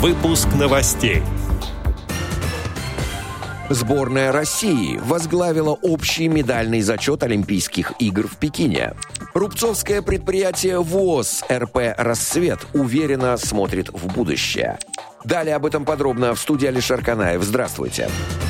Выпуск новостей. Сборная России возглавила общий медальный зачет Олимпийских игр в Пекине. Рубцовское предприятие ВОЗ РП «Рассвет» уверенно смотрит в будущее. Далее об этом подробно в студии Алишер Канаев. Здравствуйте. Здравствуйте.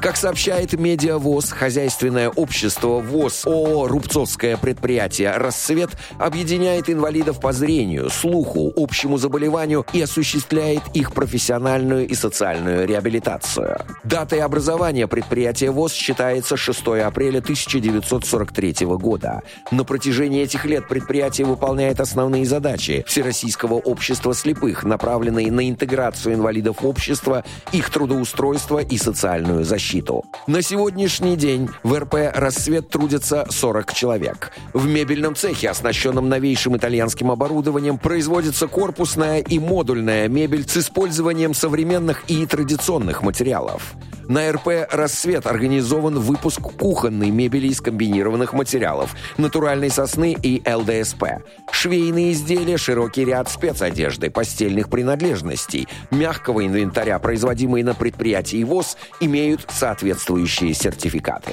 Как сообщает Медиавоз, хозяйственное общество ВОЗ ООО «Рубцовское предприятие «Рассвет» объединяет инвалидов по зрению, слуху, общему заболеванию и осуществляет их профессиональную и социальную реабилитацию. Датой образования предприятия ВОЗ считается 6 апреля 1943 года. На протяжении этих лет предприятие выполняет основные задачи Всероссийского общества слепых, направленные на интеграцию инвалидов в общество, их трудоустройство и социальную защиту защиту. На сегодняшний день в РП «Рассвет» трудятся 40 человек. В мебельном цехе, оснащенном новейшим итальянским оборудованием, производится корпусная и модульная мебель с использованием современных и традиционных материалов. На РП «Рассвет» организован выпуск кухонной мебели из комбинированных материалов, натуральной сосны и ЛДСП. Швейные изделия, широкий ряд спецодежды, постельных принадлежностей, мягкого инвентаря, производимые на предприятии ВОЗ, имеют соответствующие сертификаты.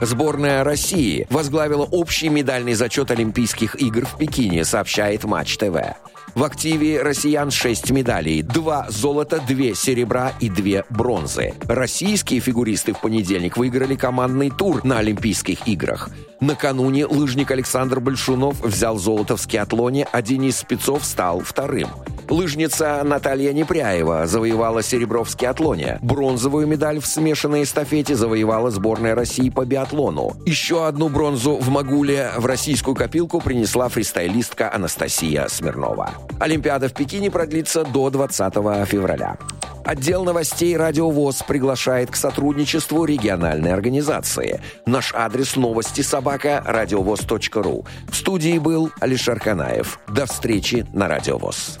Сборная России возглавила общий медальный зачет Олимпийских игр в Пекине, сообщает Матч ТВ. В активе россиян 6 медалей. 2 золота, 2 серебра и 2 бронзы. Российские фигуристы в понедельник выиграли командный тур на Олимпийских играх. Накануне лыжник Александр Большунов взял золото в скиатлоне, а Денис Спецов стал вторым. Лыжница Наталья Непряева завоевала серебро в скиатлоне. Бронзовую медаль в смешанной эстафете завоевала сборная России по биатлону. Еще одну бронзу в Магуле в российскую копилку принесла фристайлистка Анастасия Смирнова. Олимпиада в Пекине продлится до 20 февраля. Отдел новостей «Радио ВОЗ» приглашает к сотрудничеству региональной организации. Наш адрес новости собака радиовоз.ру. В студии был Алишер Канаев. До встречи на «Радио ВОЗ».